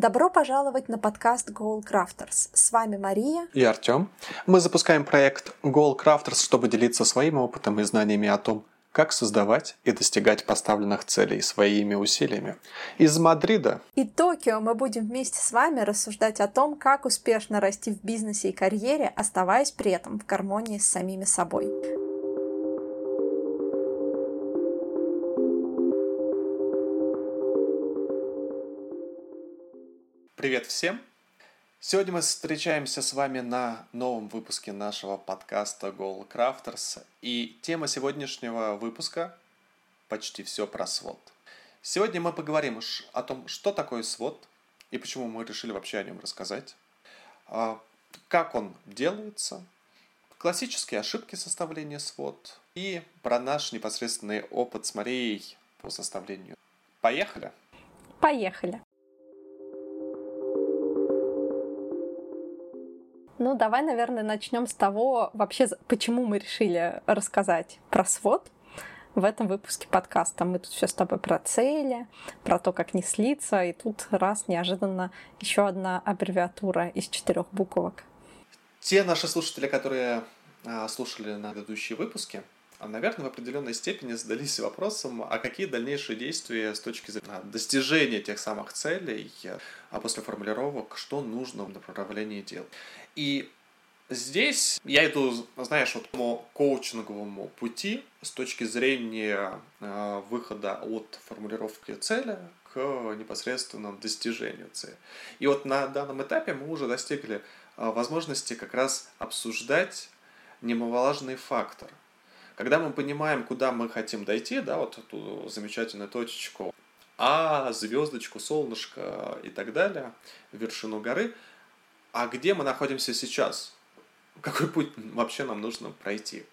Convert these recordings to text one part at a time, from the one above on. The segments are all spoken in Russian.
Добро пожаловать на подкаст Goal Crafters. С вами Мария и Артем. Мы запускаем проект Goal Crafters, чтобы делиться своим опытом и знаниями о том, как создавать и достигать поставленных целей своими усилиями. Из Мадрида и Токио мы будем вместе с вами рассуждать о том, как успешно расти в бизнесе и карьере, оставаясь при этом в гармонии с самими собой. Привет всем! Сегодня мы встречаемся с вами на новом выпуске нашего подкаста Goal Crafters. И тема сегодняшнего выпуска почти все про свод. Сегодня мы поговорим о том, что такое свод и почему мы решили вообще о нем рассказать, а, как он делается, классические ошибки составления свод и про наш непосредственный опыт с Марией по составлению. Поехали! Поехали! Ну, давай, наверное, начнем с того, вообще, почему мы решили рассказать про свод в этом выпуске подкаста. Мы тут все с тобой про цели, про то, как не слиться, и тут раз неожиданно еще одна аббревиатура из четырех буквок. Те наши слушатели, которые а, слушали на предыдущие выпуски, а, наверное, в определенной степени задались вопросом, а какие дальнейшие действия с точки зрения достижения тех самых целей, а после формулировок, что нужно в направлении дел. И здесь я иду, знаешь, вот по коучинговому пути с точки зрения э, выхода от формулировки цели к непосредственному достижению цели. И вот на данном этапе мы уже достигли э, возможности как раз обсуждать немаловажный фактор – когда мы понимаем, куда мы хотим дойти, да, вот эту замечательную точечку А, звездочку, солнышко и так далее, вершину горы, а где мы находимся сейчас? Какой путь вообще нам нужно пройти?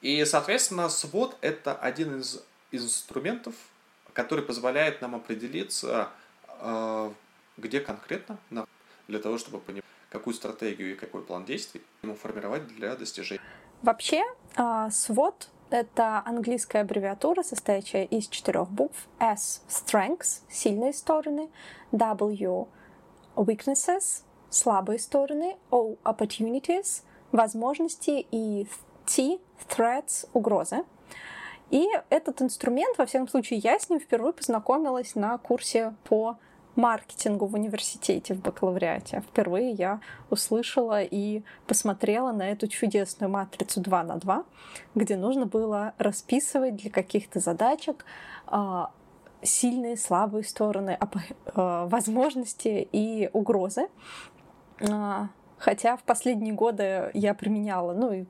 И, соответственно, свод – это один из инструментов, который позволяет нам определиться, э, где конкретно для того, чтобы понимать, какую стратегию и какой план действий ему формировать для достижения. Вообще, SWOT — это английская аббревиатура, состоящая из четырех букв. S — strengths — сильные стороны, W — weaknesses — слабые стороны, O — opportunities — возможности и T — threats — угрозы. И этот инструмент, во всяком случае, я с ним впервые познакомилась на курсе по маркетингу в университете в бакалавриате. Впервые я услышала и посмотрела на эту чудесную матрицу 2 на 2, где нужно было расписывать для каких-то задачек а, сильные, слабые стороны, а, возможности и угрозы. А, хотя в последние годы я применяла, ну и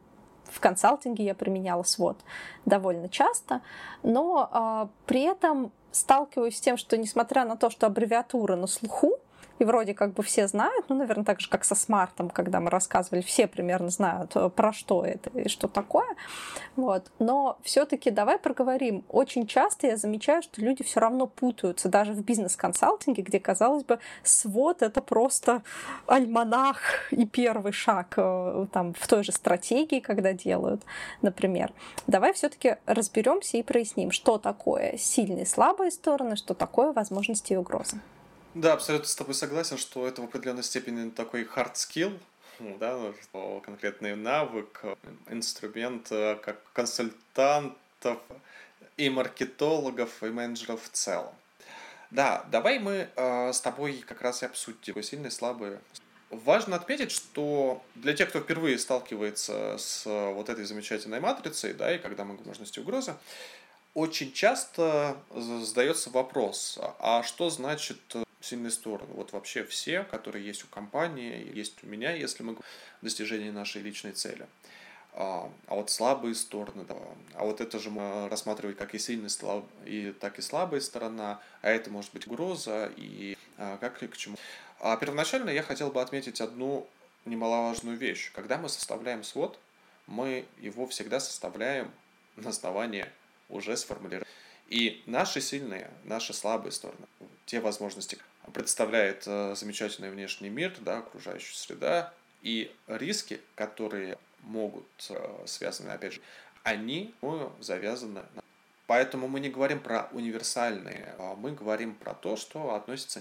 в консалтинге я применяла свод довольно часто, но э, при этом сталкиваюсь с тем, что несмотря на то, что аббревиатура на слуху, и вроде как бы все знают, ну, наверное, так же, как со смартом, когда мы рассказывали, все примерно знают, э, про что это и что такое. Вот. Но все-таки давай проговорим. Очень часто я замечаю, что люди все равно путаются, даже в бизнес-консалтинге, где, казалось бы, свод — это просто альманах и первый шаг э, там, в той же стратегии, когда делают, например. Давай все-таки разберемся и проясним, что такое сильные и слабые стороны, что такое возможности и угрозы. Да, абсолютно с тобой согласен, что это в определенной степени такой hard skill, да, конкретный навык, инструмент э, как консультантов и маркетологов, и менеджеров в целом. Да, давай мы э, с тобой как раз и обсудим сильные, слабые. Важно отметить, что для тех, кто впервые сталкивается с вот этой замечательной матрицей, да, и когда мы возможности угрозы, очень часто задается вопрос, а что значит сильные стороны. Вот вообще все, которые есть у компании, есть у меня, если мы говорим о достижении нашей личной цели. А, а вот слабые стороны, да. а вот это же мы рассматривать как и сильная, слаб... и так и слабая сторона, а это может быть угроза и а, как и к чему. А первоначально я хотел бы отметить одну немаловажную вещь. Когда мы составляем свод, мы его всегда составляем на основании уже сформулированных. И наши сильные, наши слабые стороны, те возможности, представляет э, замечательный внешний мир, да, окружающая среда, и риски, которые могут э, связаны, опять же, они ну, завязаны. Поэтому мы не говорим про универсальные, а мы говорим про то, что относится...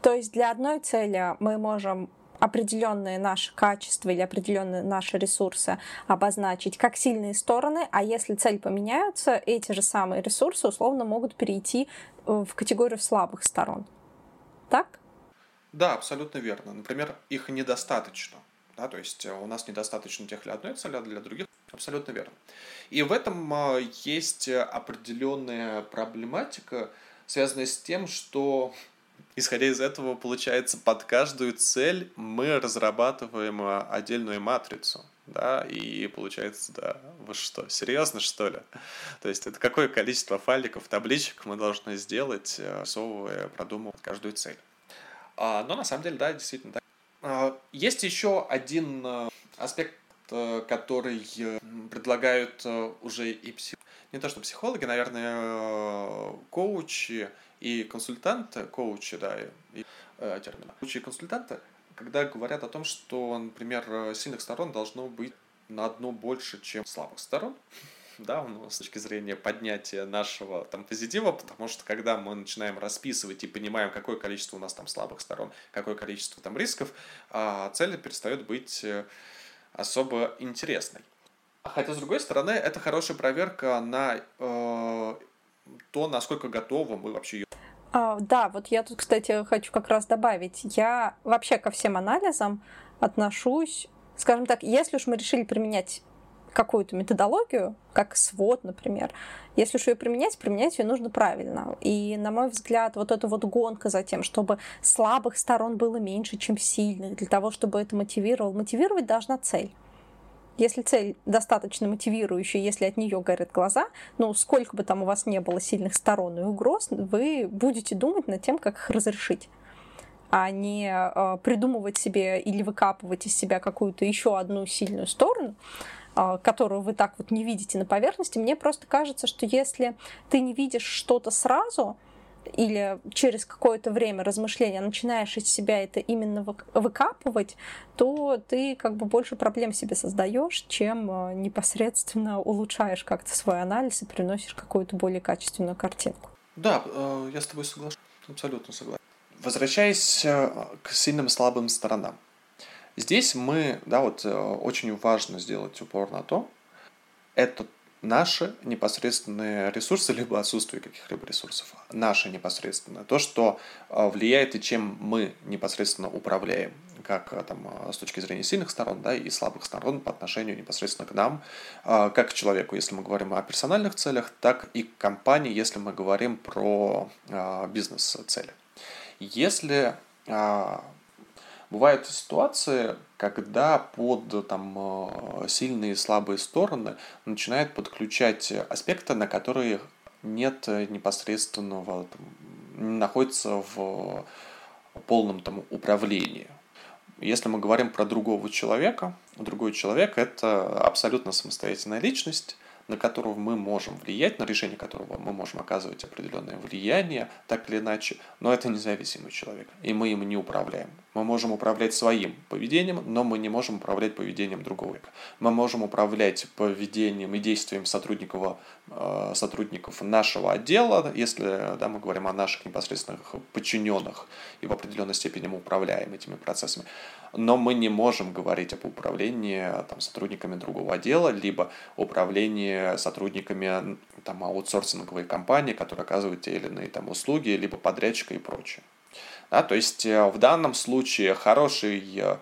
То есть для одной цели мы можем определенные наши качества или определенные наши ресурсы обозначить как сильные стороны, а если цель поменяются, эти же самые ресурсы условно могут перейти э, в категорию слабых сторон. Так? Да, абсолютно верно. Например, их недостаточно. Да, то есть э, у нас недостаточно тех для одной цели, а для других абсолютно верно. И в этом э, есть определенная проблематика, связанная с тем, что Исходя из этого, получается, под каждую цель мы разрабатываем а, отдельную матрицу. Да, и получается, да, вы что, серьезно, что ли? То есть это какое количество файликов, табличек мы должны сделать, э, рисовывая, продумывая каждую цель. А, но на самом деле, да, действительно так. А, есть еще один э, аспект, э, который предлагают уже и психологи, не то что психологи, наверное, коучи, и консультанты, коучи, да, и, э, термина. Коучи и консультанты, когда говорят о том, что, например, сильных сторон должно быть на одно больше, чем слабых сторон, да, ну, с точки зрения поднятия нашего там позитива, потому что когда мы начинаем расписывать и понимаем, какое количество у нас там слабых сторон, какое количество там рисков, а цель перестает быть э, особо интересной. Хотя, с другой стороны, это хорошая проверка на э, то, насколько готовы мы вообще ее а, да, вот я тут, кстати, хочу как раз добавить. Я вообще ко всем анализам отношусь, скажем так, если уж мы решили применять какую-то методологию, как свод, например, если уж ее применять, применять ее нужно правильно. И, на мой взгляд, вот эта вот гонка за тем, чтобы слабых сторон было меньше, чем сильных, для того, чтобы это мотивировало, мотивировать должна цель. Если цель достаточно мотивирующая, если от нее горят глаза, ну, сколько бы там у вас не было сильных сторон и угроз, вы будете думать над тем, как их разрешить а не э, придумывать себе или выкапывать из себя какую-то еще одну сильную сторону, э, которую вы так вот не видите на поверхности. Мне просто кажется, что если ты не видишь что-то сразу, или через какое-то время размышления начинаешь из себя это именно выкапывать, то ты как бы больше проблем себе создаешь, чем э, непосредственно улучшаешь как-то свой анализ и приносишь какую-то более качественную картинку. Да, э, я с тобой соглашусь, абсолютно согласен. Возвращаясь э, к сильным и слабым сторонам. Здесь мы, да, вот очень важно сделать упор на то, это наши непосредственные ресурсы, либо отсутствие каких-либо ресурсов. Наши непосредственные. То, что а, влияет и чем мы непосредственно управляем, как а, там, а, с точки зрения сильных сторон да, и слабых сторон по отношению непосредственно к нам, как к человеку, если мы говорим о персональных целях, так и к компании, если мы говорим про бизнес-цели. Если Бывают ситуации, когда под там, э, сильные и слабые стороны начинают подключать аспекты, на которые нет непосредственного, там, не находится в полном там, управлении. Если мы говорим про другого человека, другой человек – это абсолютно самостоятельная личность, на которого мы можем влиять, на решение которого мы можем оказывать определенное влияние, так или иначе, но это независимый человек, и мы им не управляем. Мы можем управлять своим поведением, но мы не можем управлять поведением другого. Мы можем управлять поведением и действием сотрудников, э, сотрудников нашего отдела, если да, мы говорим о наших непосредственных подчиненных, и в определенной степени мы управляем этими процессами. Но мы не можем говорить об управлении там, сотрудниками другого отдела, либо управлении сотрудниками там, аутсорсинговой компании, которая оказывает те или иные там, услуги, либо подрядчика и прочее. Да, то есть э, в данном случае хороший э,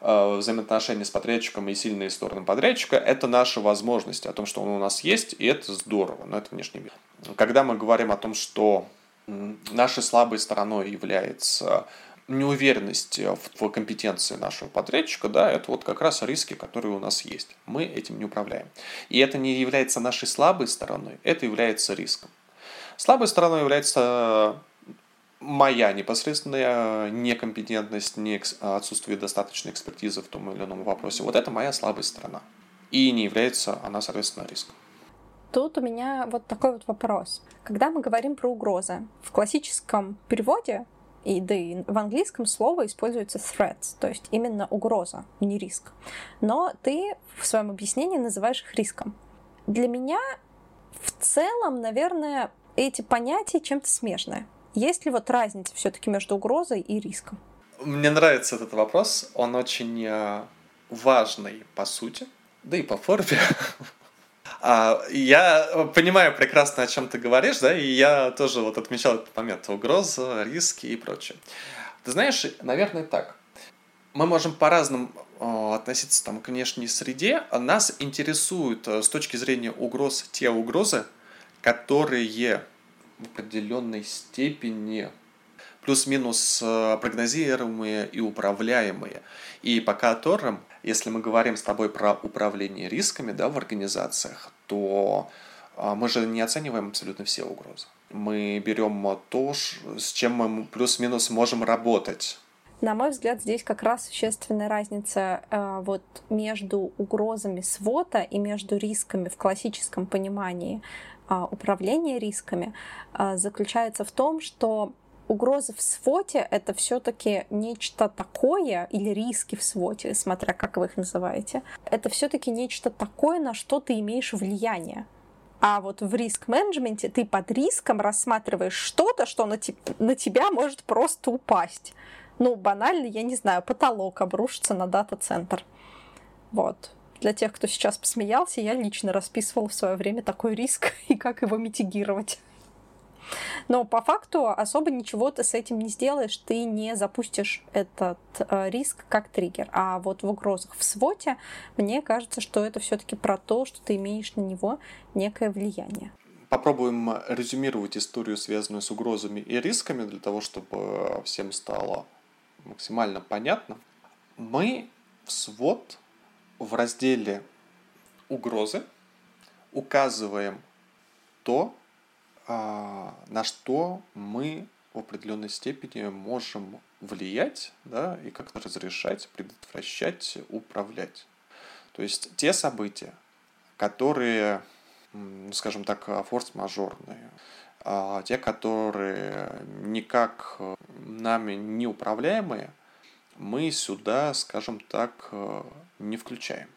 э, взаимоотношения с подрядчиком и сильные стороны подрядчика – это наши возможности, о том, что он у нас есть, и это здорово, но это внешний мир. Когда мы говорим о том, что нашей слабой стороной является неуверенность в компетенции нашего подрядчика, да, это вот как раз риски, которые у нас есть. Мы этим не управляем. И это не является нашей слабой стороной, это является риском. Слабой стороной является моя непосредственная некомпетентность, не отсутствие достаточной экспертизы в том или ином вопросе. Вот это моя слабая сторона. И не является она, соответственно, риском. Тут у меня вот такой вот вопрос. Когда мы говорим про угрозы, в классическом переводе и да и в английском слово используется threats, то есть именно угроза, не риск. Но ты в своем объяснении называешь их риском. Для меня в целом, наверное, эти понятия чем-то смежные. Есть ли вот разница все-таки между угрозой и риском? Мне нравится этот вопрос. Он очень э, важный по сути, да и по форме. А, я понимаю прекрасно, о чем ты говоришь, да, и я тоже вот отмечал этот момент угроза, риски и прочее. Ты знаешь, наверное, так. Мы можем по-разному э, относиться там, к внешней среде. Нас интересуют э, с точки зрения угроз те угрозы, которые определенной степени плюс-минус э, прогнозируемые и управляемые, и по которым, если мы говорим с тобой про управление рисками да, в организациях, то э, мы же не оцениваем абсолютно все угрозы. Мы берем то, с чем мы плюс-минус можем работать. На мой взгляд, здесь как раз существенная разница э, вот между угрозами свота и между рисками в классическом понимании э, управления рисками э, заключается в том, что угрозы в своте — это все таки нечто такое, или риски в своте, смотря как вы их называете, это все таки нечто такое, на что ты имеешь влияние. А вот в риск-менеджменте ты под риском рассматриваешь что-то, что на, te- на тебя может просто упасть. Ну, банально, я не знаю, потолок обрушится на дата-центр. Вот. Для тех, кто сейчас посмеялся, я лично расписывала в свое время такой риск и как его митигировать. Но по факту особо ничего ты с этим не сделаешь, ты не запустишь этот э, риск как триггер. А вот в угрозах в своте, мне кажется, что это все-таки про то, что ты имеешь на него некое влияние. Попробуем резюмировать историю, связанную с угрозами и рисками, для того, чтобы всем стало максимально понятно. Мы в свод в разделе угрозы указываем то, а, на что мы в определенной степени можем влиять, да, и как-то разрешать, предотвращать, управлять. То есть те события, которые, скажем так, форс-мажорные, а, те, которые никак нами не управляемые, мы сюда, скажем так, не включаем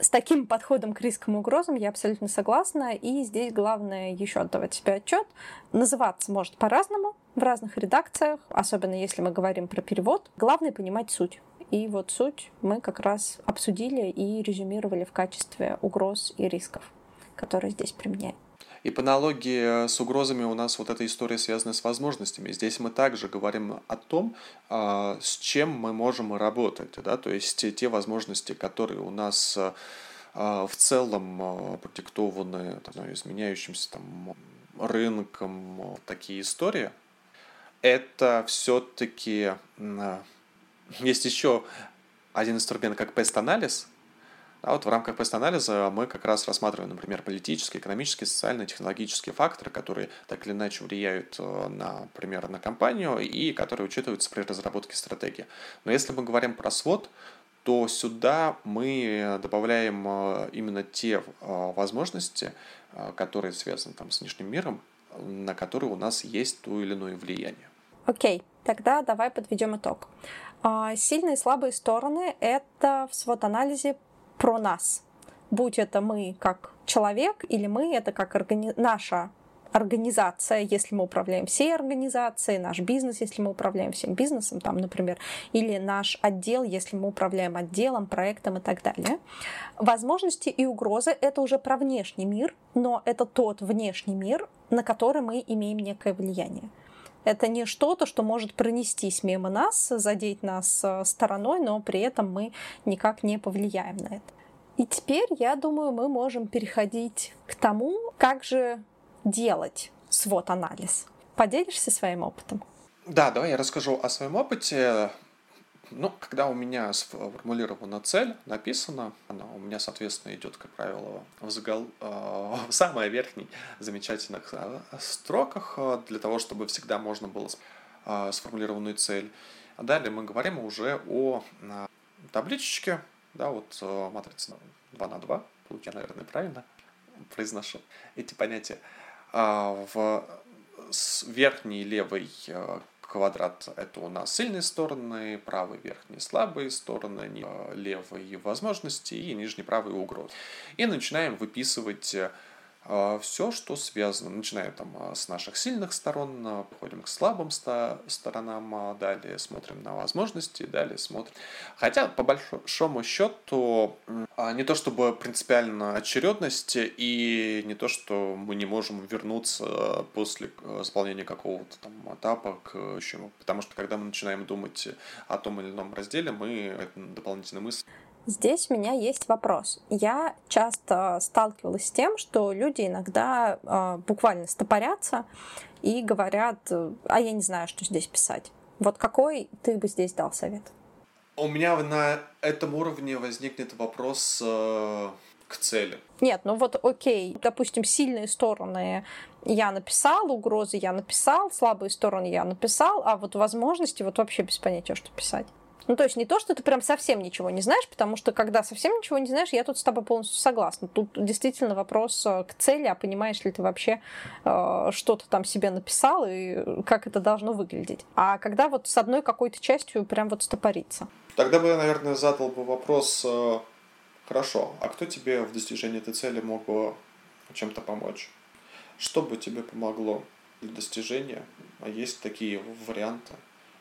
с таким подходом к рискам и угрозам я абсолютно согласна. И здесь главное еще отдавать себе отчет. Называться может по-разному в разных редакциях, особенно если мы говорим про перевод. Главное понимать суть. И вот суть мы как раз обсудили и резюмировали в качестве угроз и рисков, которые здесь применяем. И по аналогии с угрозами у нас вот эта история связана с возможностями. Здесь мы также говорим о том, а, с чем мы можем работать. Да? То есть те возможности, которые у нас а, в целом а, продиктованы знаю, изменяющимся там, рынком, такие истории, это все-таки есть еще один инструмент, как пест-анализ, а вот в рамках пост-анализа мы как раз рассматриваем, например, политические, экономические, социальные, технологические факторы, которые так или иначе влияют, э, на, например, на компанию и которые учитываются при разработке стратегии. Но если мы говорим про свод, то сюда мы добавляем э, именно те э, возможности, которые связаны там, с внешним миром, на которые у нас есть то или иное влияние. Окей, okay, тогда давай подведем итог. А, сильные и слабые стороны — это в свод-анализе про нас. Будь это мы как человек, или мы это как органи... наша организация, если мы управляем всей организацией, наш бизнес, если мы управляем всем бизнесом, там, например, или наш отдел, если мы управляем отделом, проектом и так далее. Возможности и угрозы — это уже про внешний мир, но это тот внешний мир, на который мы имеем некое влияние. Это не что-то, что может пронестись мимо нас, задеть нас э, стороной, но при этом мы никак не повлияем на это. И теперь, я думаю, мы можем переходить к тому, как же делать свод-анализ. Поделишься своим опытом? Да, давай я расскажу о своем опыте. Ну, когда у меня сформулирована цель, написана, она у меня, соответственно, идет, как правило, в, загол... Э, в самой верхней замечательных э, строках, э, для того, чтобы всегда можно было сформулированную цель. А далее мы говорим уже о табличечке, да, вот матрица 2 на 2, я, наверное, правильно произношу эти понятия. А в верхней левой квадрат — это у нас сильные стороны, правый верхние слабые стороны, левые возможности и нижний правый угрозы. И начинаем выписывать а, все, что связано, начиная там а, с наших сильных сторон, а, приходим к слабым сторонам, далее смотрим на возможности, далее смотрим. Хотя, по большому счету, не то чтобы принципиально очередность и не то, что мы не можем вернуться после заполнения какого-то там этапа к чему. Потому что когда мы начинаем думать о том или ином разделе, мы это дополнительная мысль Здесь у меня есть вопрос. Я часто сталкивалась с тем, что люди иногда э, буквально стопорятся и говорят, а я не знаю, что здесь писать. Вот какой ты бы здесь дал совет? У меня на этом уровне возникнет вопрос э, к цели. Нет, ну вот окей, допустим, сильные стороны я написал, угрозы я написал, слабые стороны я написал, а вот возможности вот вообще без понятия, что писать. Ну, то есть не то, что ты прям совсем ничего не знаешь, потому что когда совсем ничего не знаешь, я тут с тобой полностью согласна. Тут действительно вопрос э, к цели, а понимаешь ли ты вообще, э, что-то там себе написал и как это должно выглядеть. А когда вот с одной какой-то частью прям вот стопориться. Тогда бы я, наверное, задал бы вопрос, э, хорошо, а кто тебе в достижении этой цели мог бы чем-то помочь? Что бы тебе помогло для достижения? А есть такие варианты?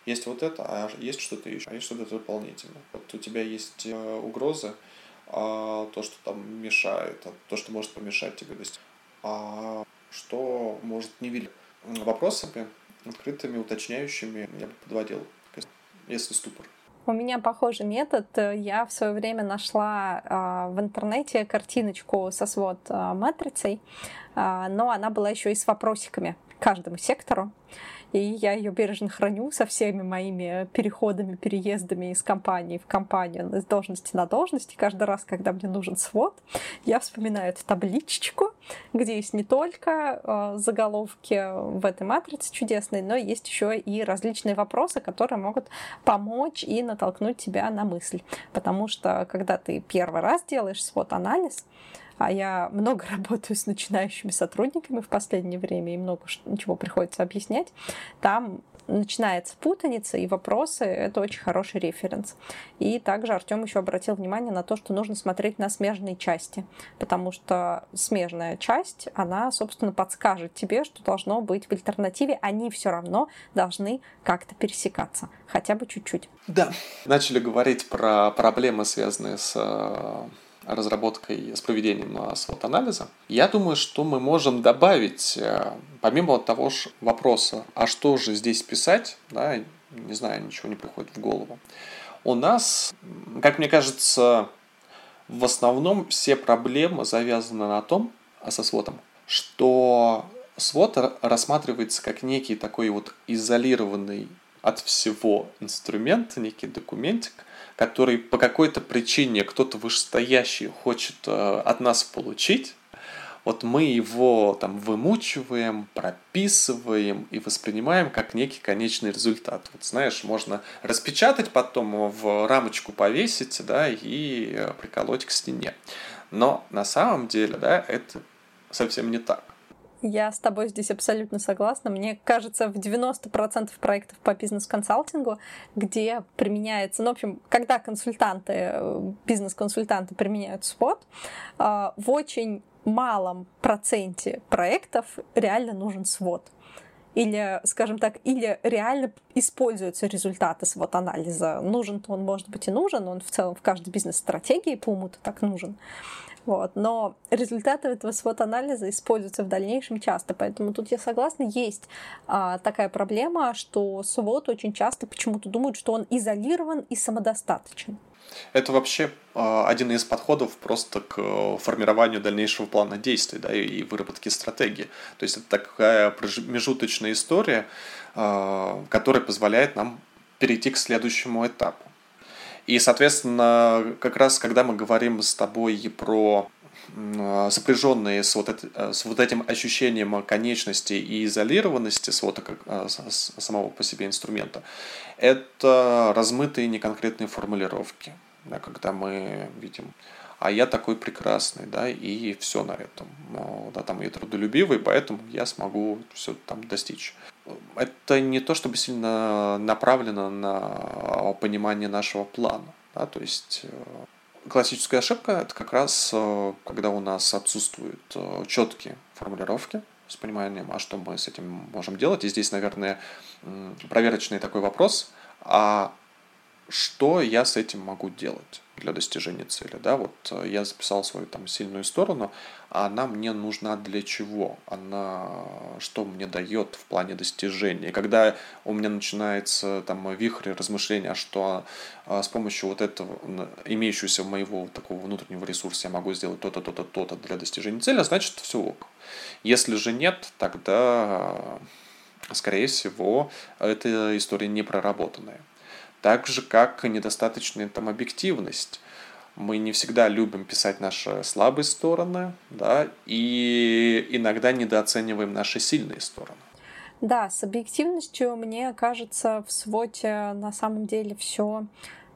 Есть вот это, а есть что-то еще, а есть что-то дополнительное. Вот у тебя есть э, угрозы, а то, что там мешает, а то, что может помешать тебе достичь, а что может не видеть. Вопросами открытыми, уточняющими я бы подводил, если ступор. У меня похожий метод. Я в свое время нашла э, в интернете картиночку со свод э, матрицей, э, но она была еще и с вопросиками каждому сектору и я ее бережно храню со всеми моими переходами, переездами из компании в компанию, из должности на должность. И каждый раз, когда мне нужен свод, я вспоминаю эту табличечку, где есть не только э, заголовки в этой матрице чудесной, но есть еще и различные вопросы, которые могут помочь и натолкнуть тебя на мысль. Потому что, когда ты первый раз делаешь свод-анализ, а я много работаю с начинающими сотрудниками в последнее время, и много чего приходится объяснять, там начинается путаница и вопросы, это очень хороший референс. И также Артем еще обратил внимание на то, что нужно смотреть на смежные части, потому что смежная часть, она, собственно, подскажет тебе, что должно быть в альтернативе, они все равно должны как-то пересекаться, хотя бы чуть-чуть. Да. Начали говорить про проблемы, связанные с э, разработкой, с проведением SWOT-анализа, я думаю, что мы можем добавить, э, помимо того же вопроса, а что же здесь писать, да, не знаю, ничего не приходит в голову, у нас, как мне кажется, в основном все проблемы завязаны на том, а со свотом, что свод рассматривается как некий такой вот изолированный от всего инструмент, некий документик, который по какой-то причине кто-то вышестоящий хочет э, от нас получить, вот мы его там вымучиваем, прописываем и воспринимаем как некий конечный результат. Вот знаешь, можно распечатать потом, в рамочку повесить, да, и э, приколоть к стене. Но на самом деле, да, это совсем не так. Я с тобой здесь абсолютно согласна. Мне кажется, в 90% проектов по бизнес-консалтингу, где применяется, ну, в общем, когда консультанты, э, бизнес-консультанты применяют спот, э, в очень малом проценте проектов реально нужен свод или, скажем так, или реально используются результаты свод-анализа. Нужен-то он, может быть, и нужен, он в целом в каждой бизнес-стратегии по уму-то так нужен. Вот. Но результаты этого свод-анализа используются в дальнейшем часто. Поэтому тут я согласна, есть а, такая проблема, что свод очень часто почему-то думают, что он изолирован и самодостаточен. Это вообще э, один из подходов просто к формированию дальнейшего плана действий да, и выработке стратегии. То есть это такая промежуточная история, э, которая позволяет нам перейти к следующему этапу. И, соответственно, как раз когда мы говорим с тобой про сопряженные с вот, это, с вот этим ощущением конечности и изолированности вот, с самого по себе инструмента, это размытые неконкретные формулировки, да, когда мы видим а я такой прекрасный, да, и все на этом. Да, там я трудолюбивый, поэтому я смогу все там достичь. Это не то, чтобы сильно направлено на понимание нашего плана. Да, то есть э, классическая ошибка – это как раз, э, когда у нас отсутствуют э, четкие формулировки с пониманием, а что мы с этим можем делать. И здесь, наверное, проверочный такой вопрос, а что я с этим могу делать для достижения цели, да, вот э, я записал свою там сильную сторону, а она мне нужна для чего, она что мне дает в плане достижения. Когда у меня начинается там вихрь размышления, что а, с помощью вот этого имеющегося моего такого внутреннего ресурса я могу сделать то-то, то-то, то-то для достижения цели, значит все ок. Если же нет, тогда скорее всего, эта история не проработанная. Так же, как недостаточная там объективность. Мы не всегда любим писать наши слабые стороны, да, и иногда недооцениваем наши сильные стороны. Да, с объективностью, мне кажется, в своте на самом деле все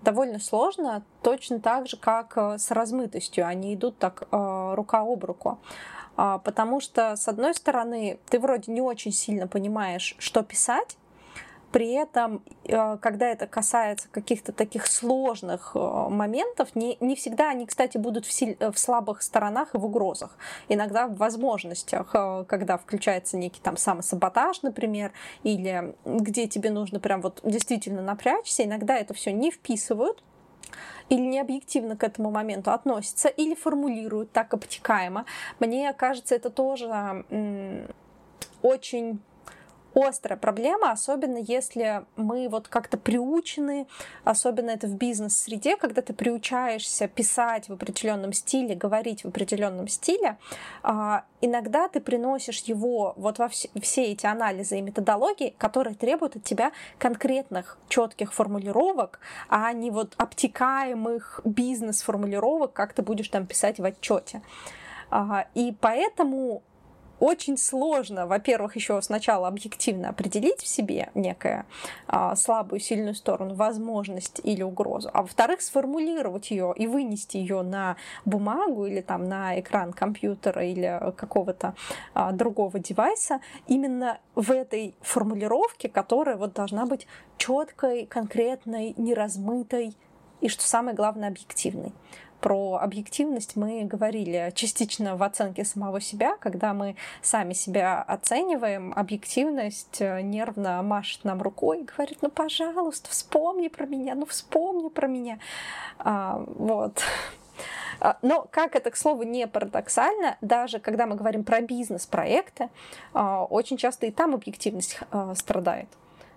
довольно сложно, точно так же, как э, с размытостью. Они идут так э, рука об руку. А, потому что, с одной стороны, ты вроде не очень сильно понимаешь, что писать, при этом, э, когда это касается каких-то таких сложных э, моментов, не, не всегда они, кстати, будут в, силь, в слабых сторонах и в угрозах. Иногда в возможностях, э, когда включается некий там самосаботаж, например, или где тебе нужно прям вот действительно напрячься, иногда это все не вписывают, или не объективно к этому моменту относятся, или формулируют так обтекаемо. Мне кажется, это тоже очень острая проблема, особенно если мы вот как-то приучены, особенно это в бизнес-среде, когда ты приучаешься писать в определенном стиле, говорить в определенном стиле, а, иногда ты приносишь его вот во все, эти анализы и методологии, которые требуют от тебя конкретных четких формулировок, а не вот обтекаемых бизнес-формулировок, как ты будешь там писать в отчете. А, и поэтому очень сложно, во-первых, еще сначала объективно определить в себе некое а, слабую, сильную сторону, возможность или угрозу, а во-вторых, сформулировать ее и вынести ее на бумагу или там на экран компьютера или какого-то а, другого девайса именно в этой формулировке, которая вот должна быть четкой, конкретной, неразмытой и, что самое главное, объективной про объективность мы говорили частично в оценке самого себя, когда мы сами себя оцениваем, объективность э, нервно машет нам рукой и говорит, ну, пожалуйста, вспомни про меня, ну, вспомни про меня. А, вот. А, но, как это, к слову, не парадоксально, даже когда мы говорим про бизнес-проекты, а, очень часто и там объективность а, страдает.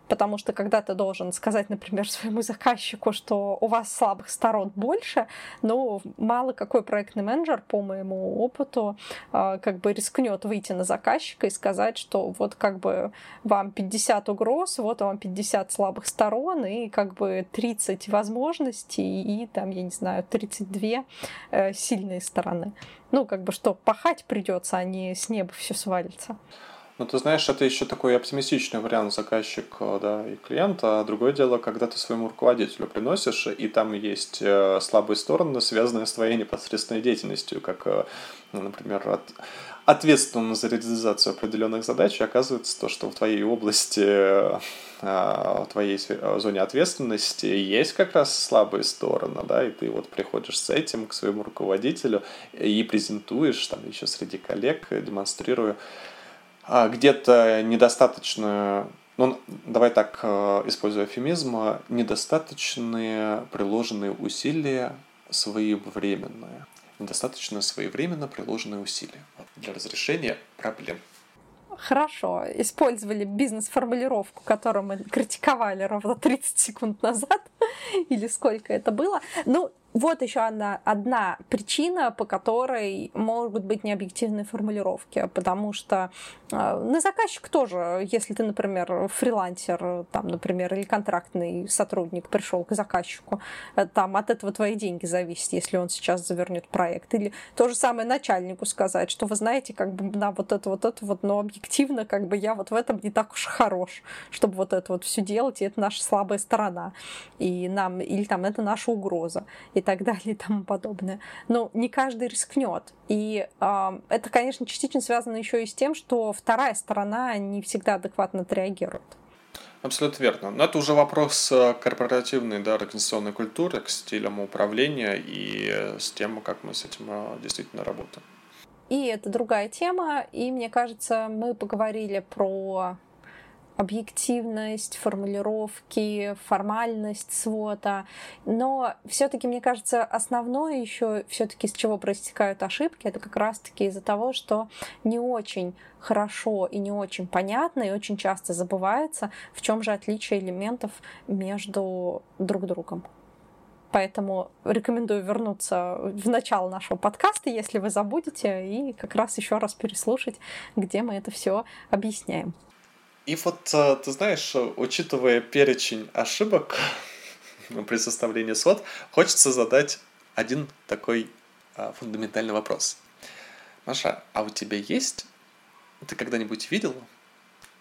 Потому что когда ты должен сказать, например, своему заказчику, что у вас слабых сторон больше, ну, мало какой проектный менеджер, по моему опыту, а, как бы рискнет выйти на заказчика и сказать, что вот как бы вам 50 угроз, вот вам 50 слабых сторон и как бы 30 возможностей и там, я не знаю, 32 э, сильные стороны. Ну, как бы что, пахать придется, а не с неба все свалится. Ну, ты знаешь, это еще такой оптимистичный вариант заказчик э, да, и клиента. А другое дело, когда ты своему руководителю приносишь, и там есть э, слабые стороны, связанные с твоей непосредственной деятельностью, как, э, ну, например, от, ответственно за реализацию определенных задач, и оказывается то, что в твоей области, в твоей зоне ответственности есть как раз слабые стороны, да, и ты вот приходишь с этим к своему руководителю и презентуешь там еще среди коллег, демонстрируя а, где-то недостаточно, ну, давай так, э, используя эфемизм, недостаточные приложенные усилия своевременные. Недостаточно своевременно приложенные усилия для разрешения проблем. Хорошо, использовали бизнес-формулировку, которую мы критиковали ровно 30 секунд назад, или сколько это было. Ну, вот еще одна, одна причина, по которой могут быть необъективные формулировки, потому что э, на заказчик тоже, если ты, например, фрилансер, там, например, или контрактный сотрудник пришел к заказчику, э, там от этого твои деньги зависят, если он сейчас завернет проект. Или то же самое начальнику сказать, что вы знаете, как бы на вот это вот это вот, но объективно, как бы я вот в этом не так уж хорош, чтобы вот это вот все делать, и это наша слабая сторона, и нам, или там это наша угроза. И так далее и тому подобное. Но не каждый рискнет. И э, это, конечно, частично связано еще и с тем, что вторая сторона не всегда адекватно отреагирует. Абсолютно верно. Но это уже вопрос э, корпоративной, да, организационной культуры, к стилям управления и с тем, как мы с этим э, действительно работаем. И это другая тема, и мне кажется, мы поговорили про объективность, формулировки, формальность свота. Но все-таки, мне кажется, основное еще все-таки с чего проистекают ошибки, это как раз-таки из-за того, что не очень хорошо и не очень понятно, и очень часто забывается, в чем же отличие элементов между друг другом. Поэтому рекомендую вернуться в начало нашего подкаста, если вы забудете, и как раз еще раз переслушать, где мы это все объясняем. И вот, э, ты знаешь, учитывая перечень ошибок при составлении свод, хочется задать один такой а, фундаментальный вопрос. Маша, а у тебя есть, ты когда-нибудь видел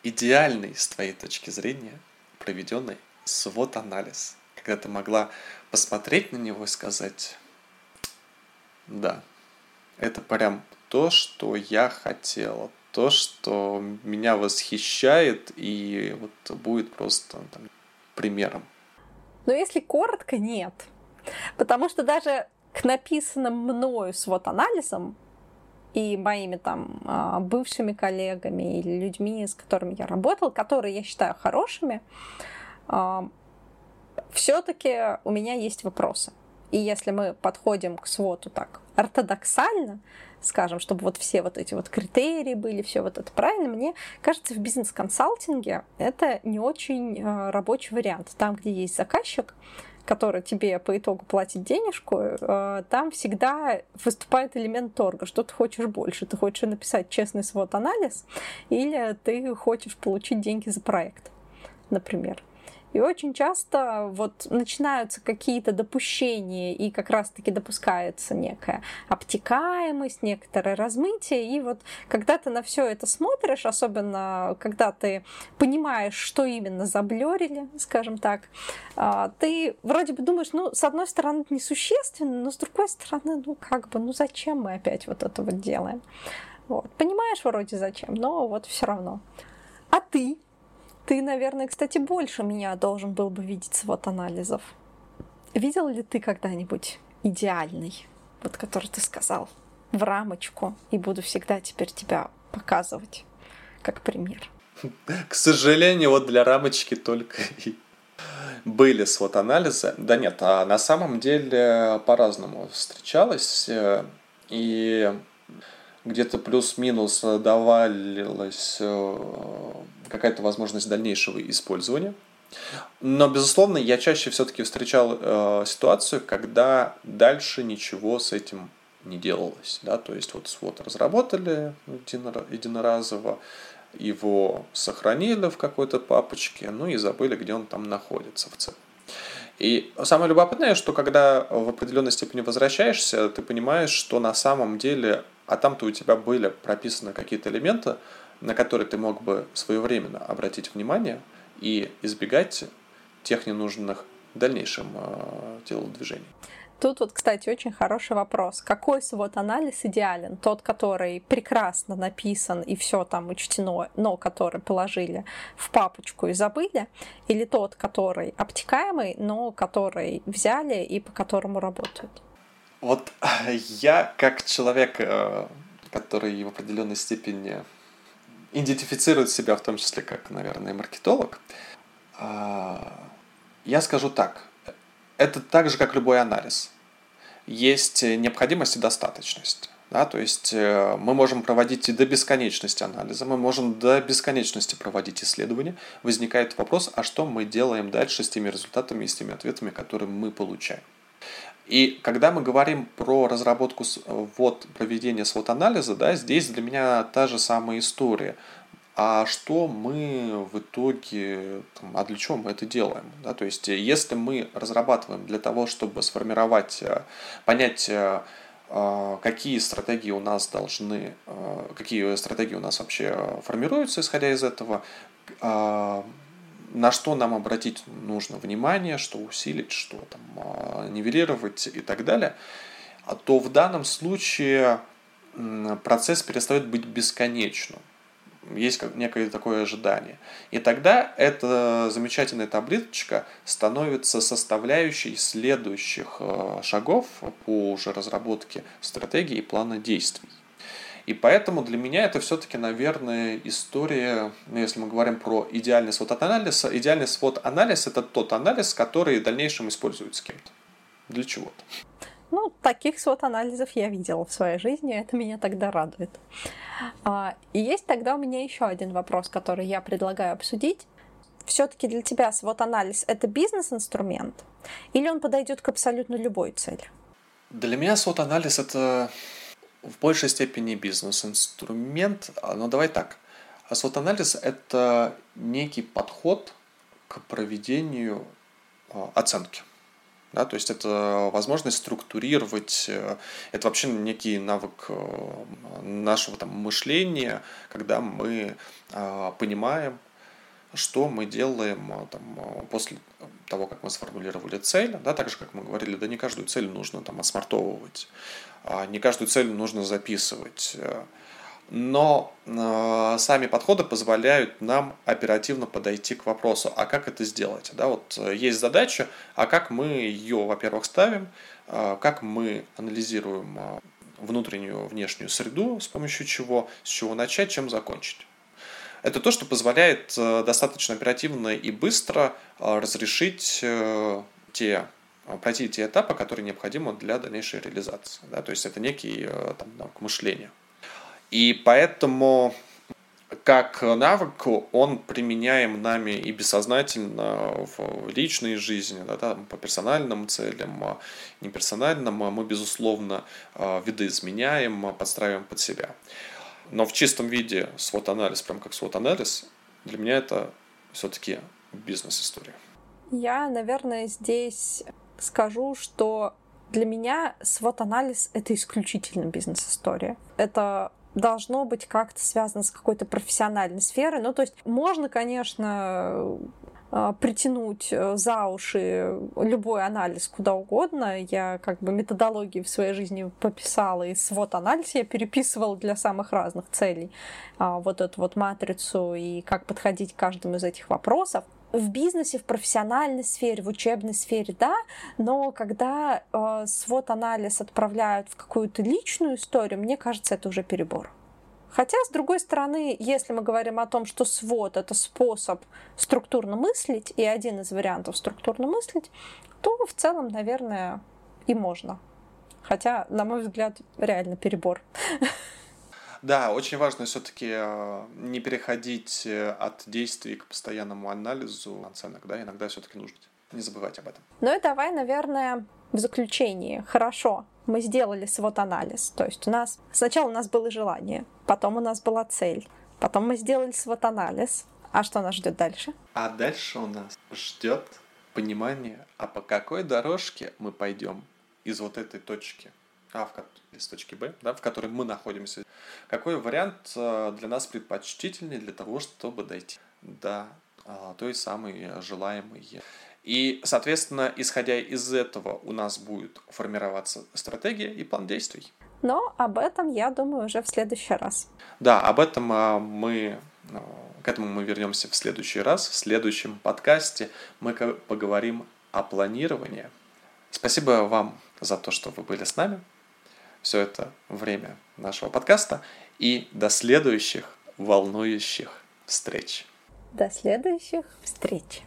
идеальный с твоей точки зрения проведенный свод-анализ, когда ты могла посмотреть на него и сказать, да, это прям то, что я хотела, то, что меня восхищает и вот будет просто там, примером. Но если коротко, нет. Потому что даже к написанным мною свод-анализам и моими там а, бывшими коллегами или людьми, с которыми я работала, которые я считаю хорошими, а, все-таки у меня есть вопросы. И если мы подходим к своту так ортодоксально, скажем, чтобы вот все вот эти вот критерии были, все вот это правильно, мне кажется, в бизнес-консалтинге это не очень э, рабочий вариант. Там, где есть заказчик, который тебе по итогу платит денежку, э, там всегда выступает элемент торга. Что ты хочешь больше? Ты хочешь написать честный свод-анализ или ты хочешь получить деньги за проект, например. И очень часто вот начинаются какие-то допущения, и как раз-таки допускается некая обтекаемость, некоторое размытие. И вот когда ты на все это смотришь, особенно когда ты понимаешь, что именно заблерили, скажем так, а, ты вроде бы думаешь, ну, с одной стороны, это несущественно, но с другой стороны, ну, как бы, ну, зачем мы опять вот это вот делаем? Вот. Понимаешь вроде зачем, но вот все равно. А ты ты, наверное, кстати, больше меня должен был бы видеть свод анализов. Видел ли ты когда-нибудь идеальный, вот который ты сказал, в рамочку, и буду всегда теперь тебя показывать как пример? К сожалению, вот для рамочки только и были свод-анализы. Да нет, а на самом деле по-разному встречалось. Э, и где-то плюс-минус давалилась э, какая-то возможность дальнейшего использования. Но, безусловно, я чаще все-таки встречал э, ситуацию, когда дальше ничего с этим не делалось. Да? То есть вот свод разработали единоразово, его сохранили в какой-то папочке, ну и забыли, где он там находится в целом. И самое любопытное, что когда в определенной степени возвращаешься, ты понимаешь, что на самом деле, а там-то у тебя были прописаны какие-то элементы, на которые ты мог бы своевременно обратить внимание и избегать тех ненужных дальнейшим э, телодвижений. Тут вот, кстати, очень хороший вопрос. Какой свод-анализ идеален? Тот, который прекрасно написан и все там учтено, но который положили в папочку и забыли? Или тот, который обтекаемый, но который взяли и по которому работают? Вот я, как человек, э, который в определенной степени идентифицирует себя в том числе как, наверное, маркетолог, а, я скажу так. Это так же, как любой анализ. Есть необходимость и достаточность. Да, то есть э, мы можем проводить и до бесконечности анализа, мы можем до бесконечности проводить исследования. Возникает вопрос, а что мы делаем дальше с теми результатами и с теми ответами, которые мы получаем. И когда мы говорим про разработку вот, проведения свод-анализа, да, здесь для меня та же самая история. А что мы в итоге, там, а для чего мы это делаем? Да? То есть, если мы разрабатываем для того, чтобы сформировать, э, понять, э, э, какие стратегии у нас должны, какие стратегии у нас вообще формируются, исходя из этого, на что нам обратить нужно внимание, что усилить, что там, а, нивелировать и так далее, а то в данном случае процесс перестает быть бесконечным. есть некое такое ожидание. И тогда эта замечательная табличка становится составляющей следующих э, шагов по уже разработке стратегии и плана действий. И поэтому для меня это все-таки, наверное, история, ну, если мы говорим про идеальный свод-анализ, идеальный свод-анализ – это тот анализ, который в дальнейшем используется кем-то для чего-то. Ну, таких свод-анализов я видела в своей жизни, это меня тогда радует. А, и есть тогда у меня еще один вопрос, который я предлагаю обсудить. Все-таки для тебя свод-анализ – это бизнес-инструмент или он подойдет к абсолютно любой цели? Для меня свод-анализ – это в большей степени бизнес-инструмент, а, но давай так. А свод-анализ – это некий подход к проведению а, оценки. Да, то есть это возможность структурировать, э, это вообще некий навык э, нашего там, мышления, когда мы понимаем, что мы делаем там, после того, как мы сформулировали цель, да, так же, как мы говорили, да не каждую цель нужно там отсмартовывать. А, не каждую цель нужно записывать. Но э, сами подходы позволяют нам оперативно подойти к вопросу, а как это сделать? Да, вот э, есть задача, а как мы ее, во-первых, ставим, э, как мы анализируем внутреннюю, внешнюю среду, с помощью чего, с чего начать, чем закончить. Это то, что позволяет достаточно оперативно и быстро разрешить те Э, пройти те этапы, которые необходимы для дальнейшей реализации. Да? То есть это некий э, там, навык мышления. И поэтому как навык он применяем нами и бессознательно в личной жизни, да, да, по персональным целям, а неперсональным, а мы, безусловно, э, видоизменяем, подстраиваем под себя. Но в чистом виде свод-анализ, прям как свод-анализ, для меня это все-таки бизнес-история. Я, наверное, здесь скажу, что для меня свод-анализ — это исключительно бизнес-история. Это должно быть как-то связано с какой-то профессиональной сферой. Ну, то есть можно, конечно, притянуть э, за уши любой анализ куда угодно. Я как бы методологии в своей жизни пописала, и свод анализ я переписывала для самых разных целей. А, вот эту вот матрицу и как подходить к каждому из этих вопросов в бизнесе, в профессиональной сфере, в учебной сфере, да, но когда э, свод-анализ отправляют в какую-то личную историю, мне кажется, это уже перебор. Хотя, с другой стороны, если мы говорим о том, что свод — это способ структурно мыслить, и один из вариантов структурно мыслить, то в целом, наверное, и можно. Хотя, на мой взгляд, реально перебор. Да, очень важно все-таки э, не переходить э, от действий к постоянному анализу оценок, да, иногда все-таки нужно не забывать об этом. Ну и давай, наверное, в заключении. Хорошо, мы сделали свод-анализ. То есть у нас сначала у нас было желание, потом у нас была цель, потом мы сделали свод-анализ. А что нас ждет дальше? А дальше у нас ждет понимание, а по какой дорожке мы пойдем из вот этой точки а, в, из точки Б, да, в которой мы находимся, какой вариант э, для нас предпочтительнее для того, чтобы дойти до а, той самой желаемой. И, соответственно, исходя из этого, у нас будет формироваться стратегия и план действий. Но об этом, я думаю, уже в следующий раз. Да, об этом а, мы а, к этому мы вернемся в следующий раз. В следующем подкасте мы поговорим о планировании. Спасибо вам за то, что вы были с нами все это время нашего подкаста. И до следующих волнующих встреч. До следующих встреч.